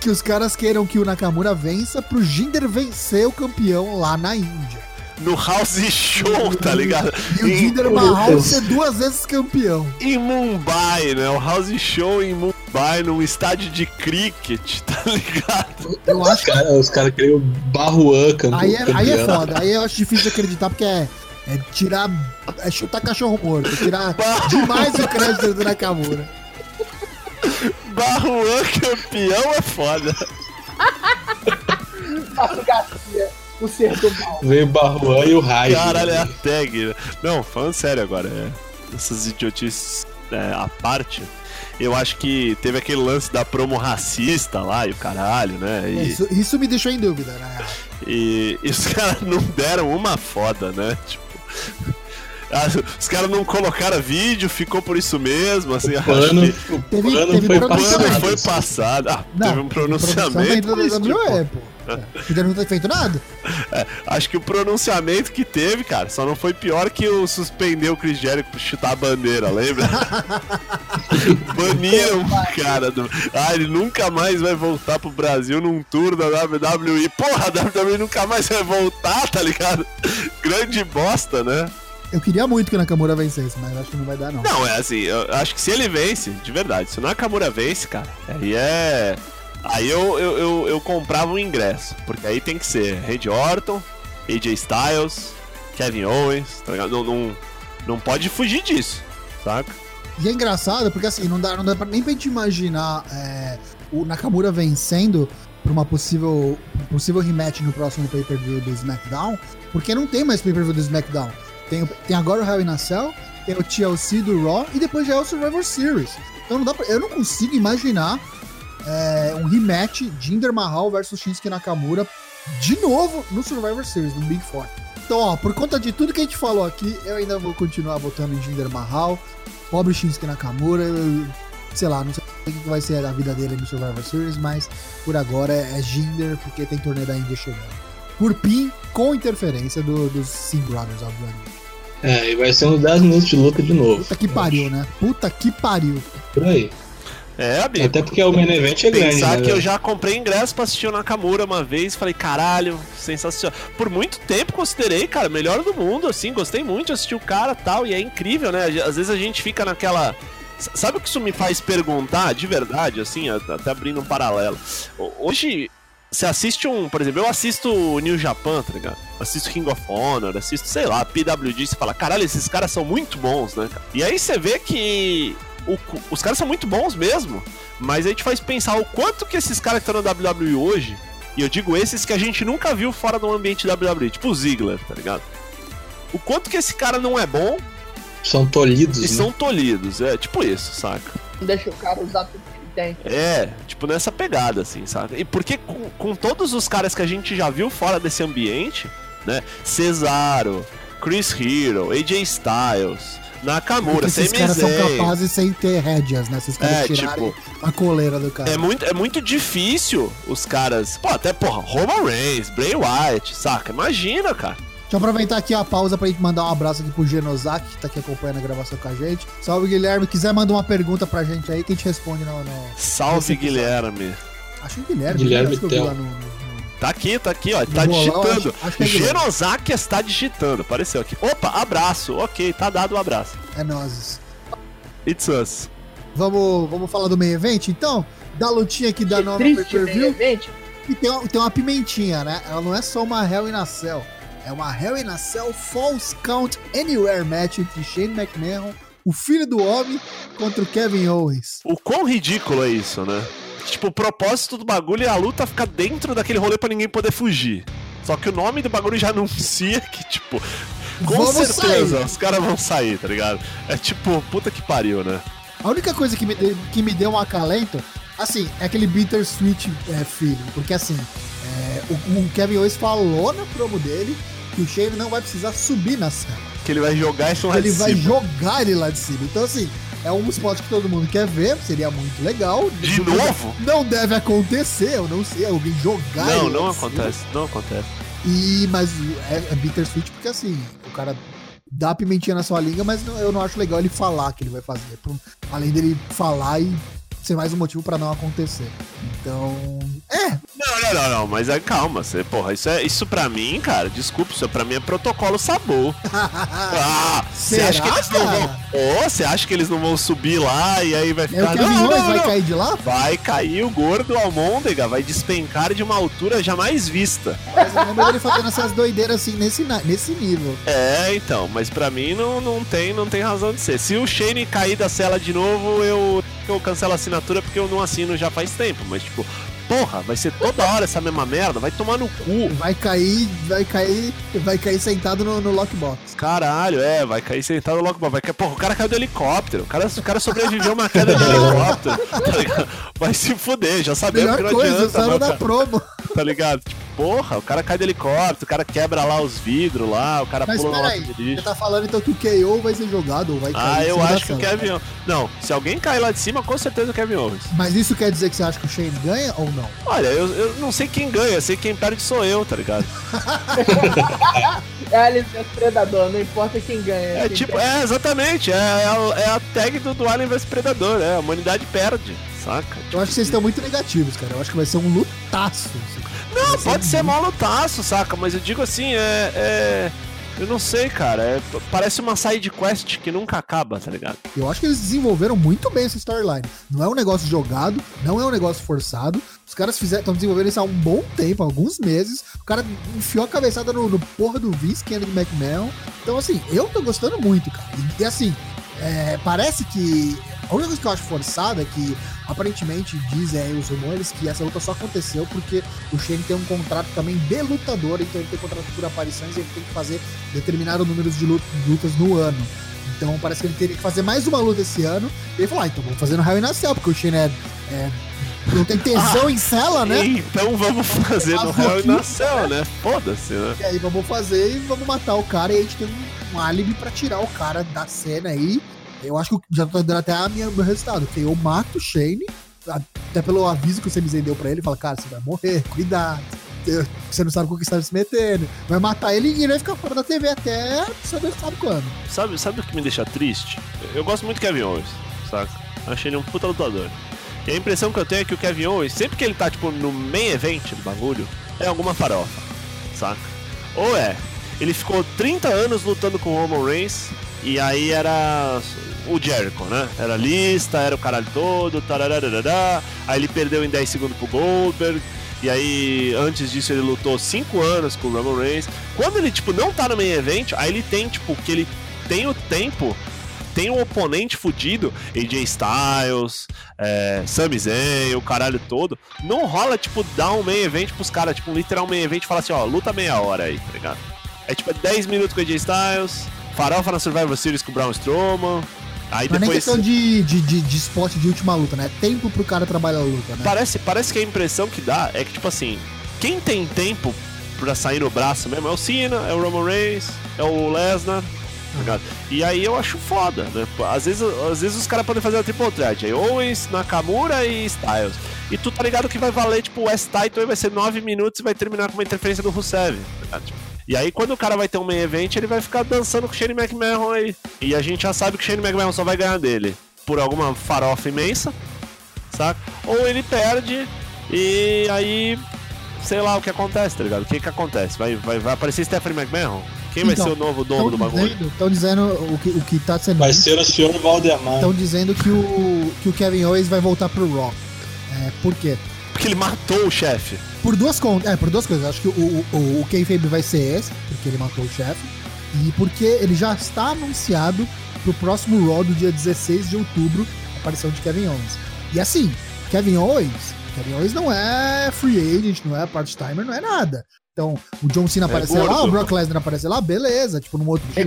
que os caras queiram que o Nakamura vença pro Jinder vencer o campeão lá na Índia. No House Show, tá ligado? E o Em, Jinder Mahal ser duas vezes campeão. em Mumbai, né? O House Show em Mumbai, num estádio de cricket, *laughs* tá ligado? Eu Os acho que caras cara queriam o Barruan campe- aí é, aí é campeão. foda. Aí eu acho difícil de acreditar porque é, é tirar. É chutar cachorro morto. É tirar *laughs* demais o crédito do Nakamura. Barruan campeão é foda. Fábio Garcia, o ser do mal. Veio o Barruan e o Raio. Caralho, é a tag. né? Não, falando sério agora, é, essas idiotices é, à parte, eu acho que teve aquele lance da promo racista lá e o caralho, né? E, Isso, isso me deixou em dúvida, né? e, e os *laughs* caras não deram uma foda, né? Tipo. *laughs* Os caras não colocaram vídeo, ficou por isso mesmo, assim, O acho pano, que o Teve- pano teve foi passado. foi passado. Ah, teve um pronunciamento. da mas, tipo, WWE, pô. É, *laughs* Podia não ter feito nada. Acho que o pronunciamento que teve, cara, só não foi pior que o suspender o Chris Jericho por chutar a bandeira, lembra? *laughs* Baniram o cara. Do... Ah, ele nunca mais vai voltar pro Brasil num tour da WWE. Porra, a WWE nunca mais vai voltar, tá ligado? Grande bosta, né? Eu queria muito que o Nakamura vencesse, mas acho que não vai dar, não. Não, é assim, eu acho que se ele vence, de verdade, se o Nakamura vence, cara, aí é. Aí eu, eu, eu, eu comprava um ingresso, porque aí tem que ser Randy Orton, AJ Styles, Kevin Owens, tá ligado? Não, não, não pode fugir disso, saca? E é engraçado, porque assim, não dá, não dá pra, nem pra gente imaginar é, o Nakamura vencendo por uma possível, um possível rematch no próximo pay-per-view do SmackDown, porque não tem mais pay-per-view do SmackDown. Tem, tem agora o Hell in a Cell, tem o TLC do Raw e depois já é o Survivor Series. Então não dá pra, eu não consigo imaginar é, um rematch Jinder Mahal versus Shinsuke Nakamura de novo no Survivor Series, no Big Four. Então, ó, por conta de tudo que a gente falou aqui, eu ainda vou continuar votando em Jinder Mahal. Pobre Shinsuke Nakamura, eu- sei lá, não sei o que vai ser a vida dele no Survivor Series, mas por agora é Jinder, porque tem torneio da Índia chegando. por pin com interferência do- dos Sim Brothers, obviamente. É, e vai ser uns 10 minutos de luta de novo. Puta que pariu, né? Puta que pariu. Por aí. É, amigo. Até porque o main event é grande, Pensar né? que eu velho? já comprei ingresso pra assistir o Nakamura uma vez, falei, caralho, sensacional. Por muito tempo considerei, cara, melhor do mundo, assim, gostei muito de assistir o cara tal, e é incrível, né? Às vezes a gente fica naquela. Sabe o que isso me faz perguntar, de verdade, assim, até abrindo um paralelo? Ho- Hoje, você assiste um, por exemplo, eu assisto New Japan, tá ligado? Assisto King of Honor, assisto, sei lá, PWG, você fala, caralho, esses caras são muito bons, né? cara? E aí você vê que o- os caras são muito bons mesmo, mas a gente faz pensar o quanto que esses caras que estão na WWE hoje, e eu digo esses que a gente nunca viu fora do ambiente WWE, tipo o Ziggler, tá ligado? O quanto que esse cara não é bom São tolhidos, e né? são tolhidos, é tipo isso, saca? Não deixa o cara usar tudo que tem. É, tipo nessa pegada, assim, sabe? E porque com, com todos os caras que a gente já viu fora desse ambiente, né? Cesaro, Chris Hero, AJ Styles, Nakamura, Porque esses caras são capazes sem ter rédeas, né? Se os caras É, tirarem tipo, a coleira do cara. É muito, é muito difícil os caras. Pô, até, porra, Roman Reigns, Bray Wyatt, saca? Imagina, cara. Deixa eu aproveitar aqui a pausa pra gente mandar um abraço aqui pro Genosaki, que tá aqui acompanhando a gravação com a gente. Salve, Guilherme. Quiser mandar uma pergunta pra gente aí, que a gente responde no... no- Salve. Guilherme. Acho que é Guilherme. Guilherme acho que eu vi Tel. lá no- no-. Tá aqui, tá aqui, ó. Tá bolão, digitando. acho- é. Genosaki está digitando. Apareceu aqui. Opa, abraço. Ok, tá dado o abraço. É nozes. It's us. Vamos, vamos falar do main event, então? Da lutinha que dá Que nome ao triste pay-per-view. evento. E tem, uma- tem uma pimentinha, né? Ela não é só uma Hell in a Cell. É uma Hell in a Cell False Count Anywhere match entre Shane McMahon, o filho do homem, contra o Kevin Owens. O quão ridículo é isso, né? Tipo, o propósito do bagulho é a luta ficar dentro daquele rolê pra ninguém poder fugir. Só que o nome do bagulho já anuncia *laughs* que, tipo, com Vamos certeza sair. os caras vão sair, tá ligado? É tipo, puta que pariu, né? A única coisa que me, que me deu um acalento, assim, é aquele bittersweet é, feeling. Porque, assim, é, o, o Kevin Owens falou na promo dele que o Shane não vai precisar subir na cela. Que ele vai jogar isso lá ele de vai cima. jogar ele lá de cima. Então, assim, é um spot que todo mundo quer ver, seria muito legal. De novo? Não deve acontecer, eu não sei, alguém jogar Não, ele não lá de cima. acontece, não acontece. E, mas é, é bittersweet porque, assim, o cara dá pimentinha na sua língua, mas não- eu não acho legal ele falar que ele vai fazer. Além dele falar e ser mais um motivo pra não acontecer. Então, é, Não, não, não, não, mas aí calma, você, porra, isso é isso pra mim, cara, desculpa, isso pra mim é protocolo sabor. *laughs* Ah, você acha que eles não vão. Ô, você acha que eles não vão subir lá e aí vai é ficar. Kevin Não, Owens não, vai não. cair de lá? Vai cair o gordo Almôndega, vai despencar de uma altura jamais vista. Mas eu lembro dele fazendo essas doideiras assim, nesse, nesse nível. É, então, mas pra mim não, não, tem, não tem razão de ser. Se o Shane cair da cela de novo, eu, eu cancelo a assinatura porque eu não assino já faz tempo. Mas, tipo, porra, vai ser toda hora essa mesma merda, vai tomar no cu. Vai cair, vai cair, vai cair sentado no, no lockbox. Caralho, é, vai cair sentado logo. Vai cair, porra, o cara caiu do helicóptero. O cara, o cara sobreviveu uma queda de *laughs* helicóptero. tá? Vai se fuder, já sabemos Melhor que não coisa, adianta. usaram meu da promo. Tá ligado? Tipo, porra, o cara cai do helicóptero, o cara quebra lá os vidros lá, o cara Mas pula na lata de você lixo. tá falando então que o KO vai ser jogado ou vai cair Ah, eu acho que o. Kevin Owens. Não, se alguém cair lá de cima, com certeza o Kevin Owens. Mas isso quer dizer que você acha que o Shane ganha ou não? Olha, eu, eu não sei quem ganha, eu sei que quem perde sou eu, tá ligado? *laughs* É a licença predador, não importa quem ganha. É quem tipo, perde. é exatamente, é, é, a, é a tag do, do Alien vs Predador, é, a humanidade perde, saca? Eu acho que vocês estão muito negativos, cara. Eu acho que vai ser um lutaço. Não, Vai pode ser muito- mó lutaço, saca? Mas eu digo assim, é. é- eu não sei, cara. é- parece uma side quest que nunca acaba, tá ligado? Eu acho que eles desenvolveram muito bem essa storyline. Não é um negócio jogado, não é um negócio forçado. Os caras estão desenvolvendo isso há um bom tempo, alguns meses. O cara enfiou a cabeçada no, no porra do Vince Kennedy McMahon. Então, assim, eu tô gostando muito, cara. E, e, assim, é, parece que. A única coisa que eu acho forçada é que, aparentemente, dizem aí os rumores que essa luta só aconteceu porque o Shane tem um contrato também de lutador, então ele tem contrato por aparições e ele tem que fazer determinado número de lut- lutas no ano. Então parece que ele teria que fazer mais uma luta esse ano. E ele falou: ah, então vamos fazer no Hell in a Cell, porque o Shane é, é- não tem tesão *laughs* em cela, né? Então vamos fazer no Hell e na Cell, né? Foda-se, né? E aí vamos fazer e vamos matar o cara e a gente tem um, um álibi pra tirar o cara da cena aí. Eu acho que já tô dando até a minha, meu resultado. Que eu mato o Shane, até pelo aviso que o Zayn deu pra ele, fala, cara, você vai morrer, cuidado. você não sabe com o que você tá se metendo. Vai matar ele e ele vai ficar fora da TV até saber sabe quando. Sabe, sabe o que me deixa triste? Eu gosto muito do Kevin Owens, saca? Achei ele um puta lutador. E a impressão que eu tenho é que o Kevin Owens, sempre que ele tá, tipo, no main event do bagulho, é alguma farofa, saca? Ou é, ele ficou 30 anos lutando com o Roman Reigns, e aí era o Jericho, né? Era lista, era o caralho todo, tarararará. Aí ele perdeu em 10 segundos pro Goldberg. E aí, antes disso, ele lutou 5 anos com o Roman Reigns. Quando ele, tipo, não tá no main event, aí ele tem, tipo, que ele tem o tempo tem um oponente fudido, AJ Styles, é, Sami Zayn, o caralho todo, não rola, tipo, dar um main event pros caras, tipo, literal main event e falar assim, ó, luta meia hora aí, tá ligado? É tipo 10 minutos com AJ Styles, farofa na Survivor Series com o Braun Strowman, aí Não é depois... questão de, de, de, de spot de última luta, né? É tempo pro cara trabalhar a luta, né? Parece, parece que a impressão que dá é que, tipo assim, quem tem tempo pra sair no braço mesmo é o Cena, é o Roman Reigns, é o Lesnar, tá? E aí eu acho foda, né? Às vezes, às vezes os caras podem fazer a triple threat, aí Owens, Nakamura e Styles. E tu tá ligado que vai valer, tipo, o West Title vai ser 9 minutos e vai terminar com uma interferência do Rusev, tá? Tipo, E aí, quando o cara vai ter um main event, ele vai ficar dançando com o Shane McMahon aí. E a gente já sabe que o Shane McMahon só vai ganhar dele por alguma farofa imensa, saca? Ou ele perde e aí, sei lá o que acontece, tá ligado? O que que acontece? Vai, vai, vai aparecer Stephanie McMahon? Quem vai Então, ser o novo dono do bagulho? Estão dizendo o que, o que tá sendo. Vai ser o senhor Valdemar. Estão dizendo que o, que o Kevin Owens vai voltar pro Raw. É, por quê? Porque ele matou o chefe. Por duas contas. É, por duas coisas. Acho que o, o, o, vai ser esse, porque ele matou o chefe. E porque ele já está anunciado pro próximo Raw do dia 16 de outubro, a aparição de Kevin Owens. E assim, Kevin Owens, Kevin Owens não é free agent, não é part-timer, não é nada. Então, o John Cena aparecer lá, o Brock Lesnar aparecer lá, beleza. Tipo, num outro É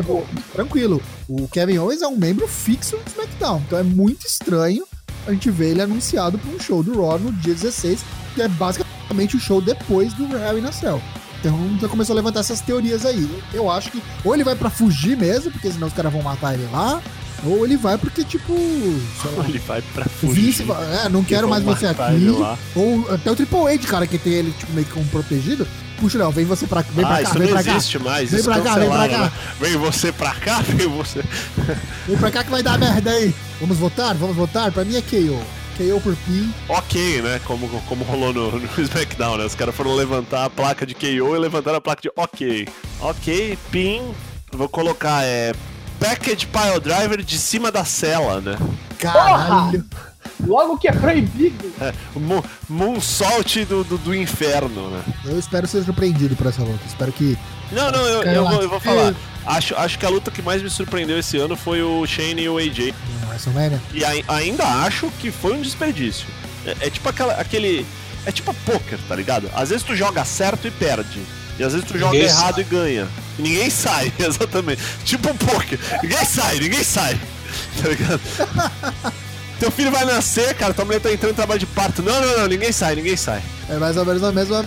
tranquilo. O Kevin Owens é um membro fixo do SmackDown. Então é muito estranho a gente ver ele anunciado para um show do Raw no dia 16, que é basicamente o show depois do Hell in a Cell. Então já começou a levantar essas teorias aí. Eu acho que ou ele vai pra fugir mesmo, porque senão os caras vão matar ele lá, ou ele vai porque, tipo, lá, *laughs* Ele vai pra fugir. é, não quero mais você aqui. Ou até o Triple H, cara, que tem ele tipo, meio que como protegido. Puxa, não, vem você pra, vem pra ah, cá, isso vem não pra cá. existe mais. Vem isso pra cá, vem pra cá. né? Vem você pra cá, vem você. Vem pra cá que vai dar merda aí. Vamos votar? Vamos votar? Pra mim é KO. KO por pin. Ok, né? Como, como rolou no, no *laughs* SmackDown, né? Os caras foram levantar a placa de KO e levantaram a placa de ok. Ok, pin. Vou colocar, é. Package Pile Driver de cima da cela, né? Caralho. Logo que é proibido. É, Moonsault do, do, do inferno, né? Eu espero ser surpreendido por essa luta. Espero que. Não, não, eu, eu, vou, eu vou é- falar. Acho, acho que a luta que mais me surpreendeu esse ano foi o Shane e o AJ. WrestleMania. E ai- ainda acho que foi um desperdício. É, é tipo aquela, aquele. É tipo poker, tá ligado? Às vezes tu joga certo e perde. E às vezes tu joga Ninguém errado sai. e ganha. E ninguém sai, *laughs* exatamente. Tipo poker. Ninguém sai, ninguém sai. *laughs* Tá ligado? *laughs* Teu filho vai nascer, cara, tua mulher tá entrando em trabalho de parto. Não, não, não, ninguém sai, ninguém sai. É mais ou menos a mesma.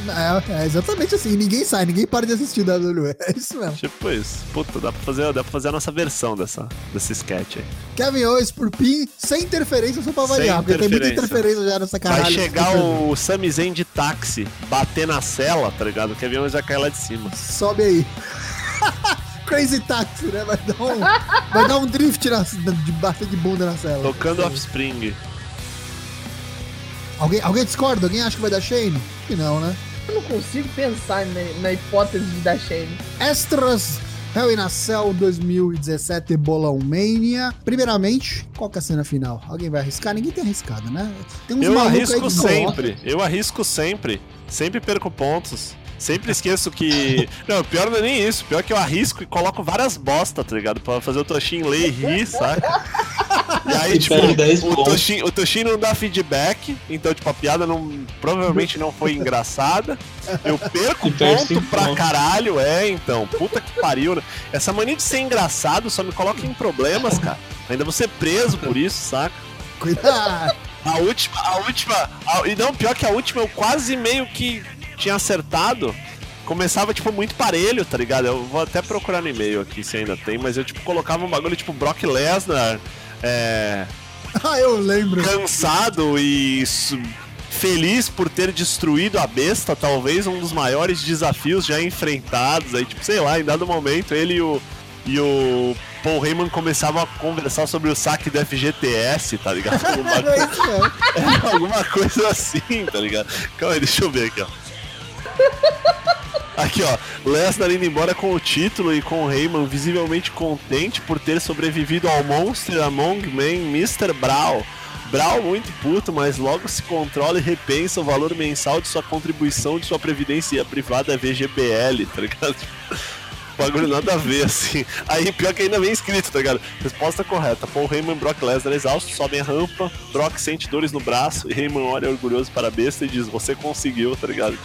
É, é exatamente assim. Ninguém sai, ninguém para de assistir WWE. *laughs* É isso mesmo. Tipo isso. Puta, dá pra fazer, dá pra fazer a nossa versão dessa, desse sketch aí. Kevin Owens por pin, sem interferência, só pra variar. Porque tem muita interferência. já nessa caralho. Vai chegar o Sami Zayn de táxi, bater na cela, tá ligado? O Kevin Owens vai cair lá de cima. Sobe aí. Crazy Taxi, né? Vai dar um, vai dar um drift na, de bater de bunda na cela. Tocando Offspring. Alguém, alguém discorda? Alguém acha que vai dar Shane? Acho que não, né? Eu não consigo pensar na, na hipótese de dar Shane. Extras Hell in a Cell 2017 Bolão Mania. Primeiramente, qual que é a cena final? Alguém vai arriscar? Ninguém tem arriscado, né? Tem uns Eu arrisco sempre, eu arrisco sempre. Sempre perco pontos. Sempre esqueço que. *laughs* Não, pior não é nem isso. Pior que eu arrisco e coloco várias bosta, tá ligado? Pra fazer o Toshin ler e rir, *laughs* saca? E aí, E tipo, perde 10 o pontos. Toshin, o Toshin não dá feedback, então, tipo, a piada não, provavelmente não foi engraçada. Eu perco *laughs* ponto pra pontos. caralho, é, então. Puta que pariu. né? Essa mania de ser engraçado só me coloca em problemas, cara. Ainda vou ser preso por isso, saca? Cuidado! A última, a última. a- e não, pior que a última, eu quase meio que tinha acertado. Começava, tipo, muito parelho, tá ligado? Eu vou até procurar no e-mail aqui se ainda tem, mas eu, tipo, colocava um bagulho tipo Brock Lesnar, é. *laughs* Ah, eu lembro. cansado e feliz por ter destruído a besta, talvez um dos maiores desafios já enfrentados. Aí, tipo, sei lá, em dado momento ele e o, e o Paul Heyman começavam a conversar sobre o saque do FGTS, tá ligado? *laughs* Alguma, É é, *laughs* alguma coisa assim, tá ligado? Calma aí, deixa eu ver aqui, ó. *laughs* Aqui, ó. Lesnar indo embora com o título e com o Heyman visivelmente contente por ter sobrevivido ao Monster Among Men Mr. Brawl. Brawl muito puto, mas logo se controla e repensa o valor mensal de sua contribuição de sua previdência privada VGBL, tá ligado? Bagulho nada a ver, assim. Aí, pior que ainda vem escrito, tá ligado? Resposta correta. Paul Heyman e Brock Lesnar exausto, sobem a rampa, Brock sente dores no braço, e Heyman olha orgulhoso para a besta e diz, você conseguiu, tá ligado?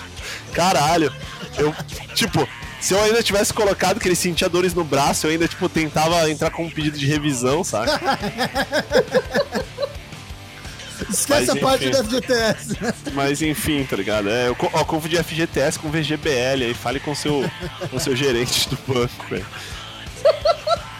Caralho, eu, tipo, se eu ainda tivesse colocado que ele sentia dores no braço, eu ainda, tipo, tentava entrar com um pedido de revisão, saca? *laughs* Esquece Mas, a parte enfim. do FGTS. Mas enfim, tá ligado? É, eu, ó, confundi FGTS com VGBL, aí fale com seu, com seu gerente do banco, velho.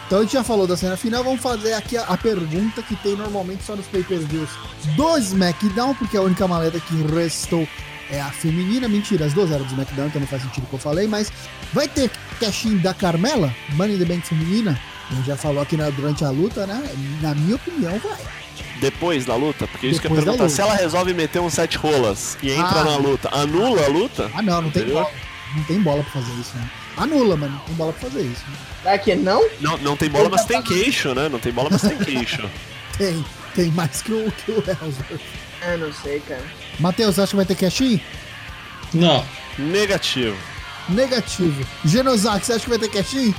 Então a gente já falou da cena final, vamos fazer aqui a, a pergunta que tem normalmente só nos pay-per-views do SmackDown, porque a única maleta que restou é a feminina. Mentira, as duas eram do SmackDown, então não faz sentido o que eu falei, mas vai ter cash da Carmela, Money in the Bank feminina? A gente já falou aqui na- durante a luta, né? Na minha opinião, vai. Depois da luta, porque isso que eu Depois da perguntar, luta. se ela resolve meter um sete rolas e entra Ah. na luta, anula a luta? Ah, não, não tem Entendeu? bola. Não tem bola pra fazer isso, né? Anula, mano. Não tem bola pra fazer isso. Né? Será que não? Não, não tem bola, mas tem queixo, né? Não tem bola, mas tem queixo. *laughs* Tem. Tem mais que o, que o Ellsworth. Ah, não sei, cara. Matheus, acha que vai ter cash-in? Não. Negativo. Negativo. Genozak, você acha que vai ter cash-in?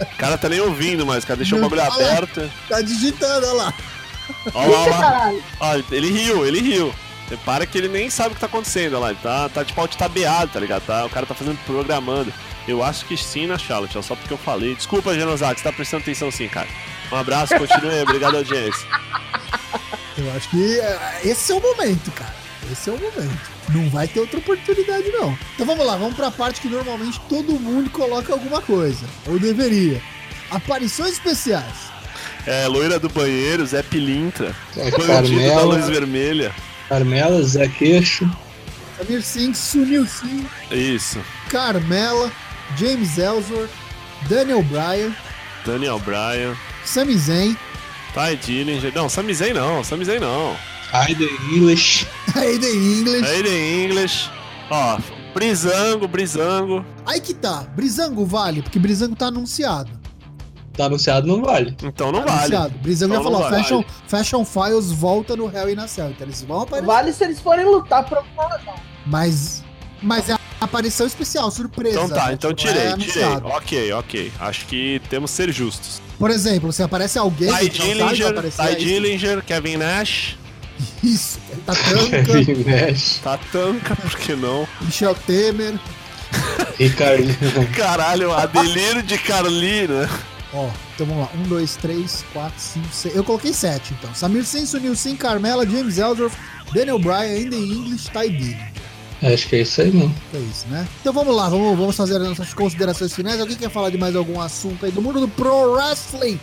O cara tá nem ouvindo mais, cara. Deixou o bagulho aberto. Tá digitando, olha lá. Olha lá, olha lá. Ó, ele riu, ele riu. Repara que ele nem sabe o que tá acontecendo, olha lá. Ele tá, tá tipo tabeado, tá ligado? Tá, o cara tá fazendo programando. Eu acho que sim na Charlotte, ó, só porque eu falei. Desculpa, você tá prestando atenção sim, cara. Um abraço, continue aí. Obrigado, audiência. Eu acho que é, esse é o momento, cara. Esse é o momento. Não vai ter outra oportunidade, não. Então vamos lá, vamos pra parte que normalmente todo mundo coloca alguma coisa. Ou deveria. Aparições especiais. É, loira do banheiro, Zé Pilintra. É, Bandido da luz Carmela, vermelha. Carmela, Zé Queixo. Samir Singh, Sunil Singh, Isso. Carmela, James Ellsworth, Daniel Bryan, Daniel Bryan. Sami Zayn, Ty Dillinger. Não, Sami Zayn não, Sami Zayn não. Aiden English. Aiden English. Aiden English. Ó, Brizango, Brizango. Aí que tá. Brizango vale, porque Brizango tá anunciado. Tá anunciado, não vale. Então não Tá vale. anunciado. Brizango já Então não falou, vale. Fashion, Fashion Files volta no Hell in a Cell. Então eles vão aparecer. Vale se eles forem lutar por alguma razão. Mas, mas é a aparição especial, surpresa. Então tá, né? então Tipo, não é tirei, tirei. Ok, ok. Acho que temos que ser justos. Por exemplo, se aparece alguém Ty que não sabe que vai Dillinger, aparecer, Ty é. Dillinger, Kevin Nash. Isso, tá tanca, Kevin Nash. Tá tanca, por que não? Michel Temer. Ricardinho. *laughs* Caralho, a delírio de Carli, né? Ó, então vamos lá. Um, dois, três, quatro, cinco, seis. Eu coloquei sete, então. Samir Sin, Sunil Sin, Carmela, James Ellsworth, Daniel Bryan, Aiden English, Ty. Acho que é isso aí, mano. É isso, né? Então vamos lá, vamos, vamos fazer as nossas considerações finais. Alguém quer falar de mais algum assunto aí do mundo do Pro Wrestling?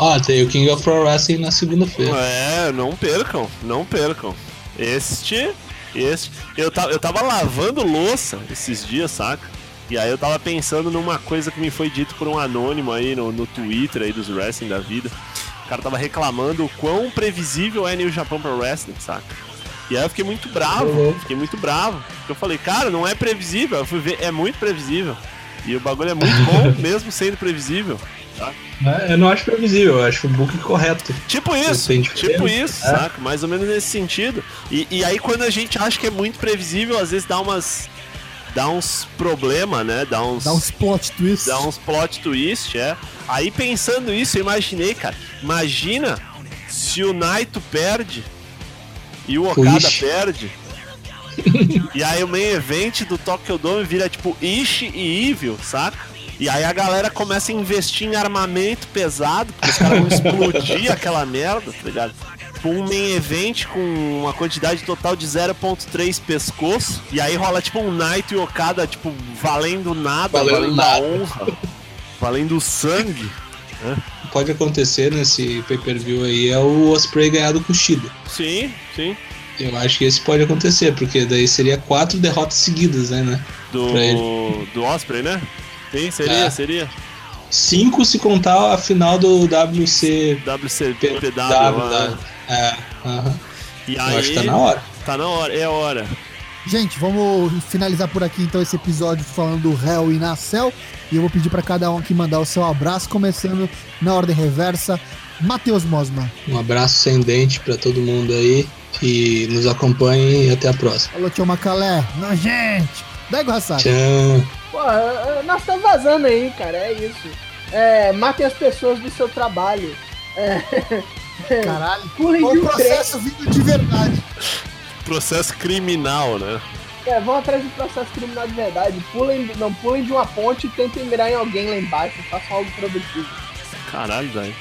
Ó, tem o King of Pro Wrestling na segunda-feira. É, não percam, não percam. Este, este. Eu tava, eu tava lavando louça esses dias, saca? E aí eu tava pensando numa coisa que me foi dito por um anônimo aí no, no Twitter aí dos wrestling da vida. O cara tava reclamando o quão previsível é New Japan Pro Wrestling, saca? E aí eu fiquei muito bravo, Uhum. fiquei muito bravo. Porque eu falei, cara, não é previsível. Eu fui ver, é muito previsível. E o bagulho é muito bom, *laughs* mesmo sendo previsível. É, Eu não acho previsível, eu acho o book correto. Tipo isso, tipo diferença, isso, é. saca? Mais ou menos nesse sentido. E, e aí quando a gente acha que é muito previsível, às vezes dá umas. dá uns problema, né? Dá uns. Dá uns plot twists. dá uns plot twist, é. Aí pensando isso, eu imaginei, cara. Imagina se o Naito perde e o Okada perde. e aí o main event do Tokyo Dome vira tipo Ishi e Evil, saca? E aí a galera começa a investir em armamento pesado, porque os caras vão explodir *laughs* aquela merda, tá ligado? Tipo, um main event com uma quantidade total de 0.3 pescoço. E aí rola tipo um Naito e Okada, tipo, valendo nada, Valendo valendo, nada. a honra, valendo o sangue. Pode acontecer nesse pay-per-view aí é o Osprey ganhar do Kushida. Sim, sim. Eu acho que esse pode acontecer, porque daí seria quatro derrotas seguidas, né? né? Do, do Osprey, né? Sim, seria, É. seria. Cinco se contar a final do WC. WCPW. W, lá. É, aham. E Eu aí, acho que tá na hora. Tá na hora, é a hora. Gente, vamos finalizar por aqui então esse episódio falando do Hell e Nacel. E eu vou pedir pra cada um aqui mandar o seu abraço, começando na ordem reversa. Matheus Mosman. Um abraço sem dente pra todo mundo aí. E nos acompanhem e até a próxima. Alô, tio Macalé. Nojente. Daigo Hassad. Tchau. Pô, nós estamos vazando aí, cara, é isso. É, matem as pessoas do seu trabalho. É, Caralho. pulem Foi de um um trem. processo vindo de verdade. Processo criminal, né? É, vão atrás de processo criminal de verdade. Pulem, não pulem de uma ponte e tentem mirar em alguém lá embaixo. Façam algo produtivo. Caralho, velho.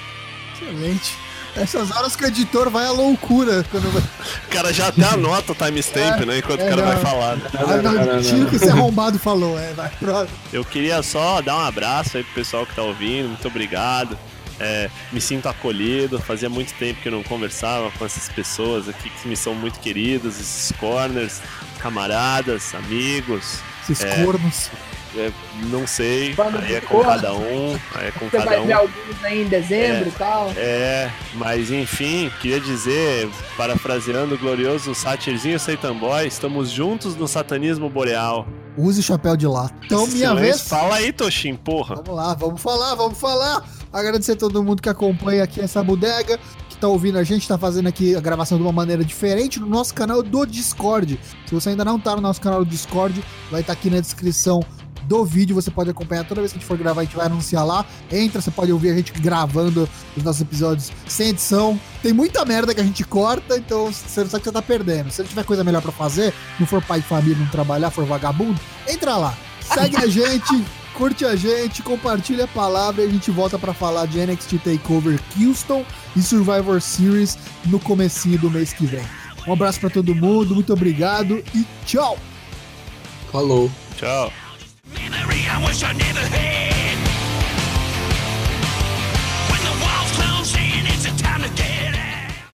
Excelente. Essas horas que o editor vai à loucura quando vai. O cara já até anota o timestamp, *laughs* né? Enquanto é, o cara não. vai falar. né? Ah, tira o que esse arrombado falou. É, vai, próximo. Eu queria só dar um abraço aí pro pessoal que tá ouvindo, muito obrigado. É, me sinto acolhido, fazia muito tempo que eu não conversava com essas pessoas aqui que me são muito queridos, esses corners, camaradas, amigos, Esses É. cornos. é, não sei, Bando aí é com corno. cada um, aí é com Você cada vai ver um. alguns aí em dezembro e tal. É, mas enfim, queria dizer, parafraseando o glorioso Satirzinho Satan Boy, estamos juntos no satanismo boreal. Use o chapéu de lá. Então, minha Silêncio, vez. Fala aí, Toshin, porra. Vamos lá, vamos falar, vamos falar. Agradecer a todo mundo que acompanha aqui essa bodega, que tá ouvindo a gente, tá fazendo aqui a gravação de uma maneira diferente no nosso canal do Discord. Se você ainda não tá no nosso canal do Discord, vai estar aqui na descrição do vídeo, você pode acompanhar toda vez que a gente for gravar, a gente vai anunciar lá. Entra, você pode ouvir a gente gravando os nossos episódios sem edição. Tem muita merda que a gente corta, então você não sabe que você tá perdendo. Se não tiver coisa melhor pra fazer, não for pai de família, não trabalhar, for vagabundo, entra lá. Segue a *laughs* gente, curte a gente, compartilha a palavra e a gente volta pra falar de NXT TakeOver Houston e Survivor Series no comecinho do mês que vem. Um abraço pra todo mundo, muito obrigado e tchau! Falou. Tchau.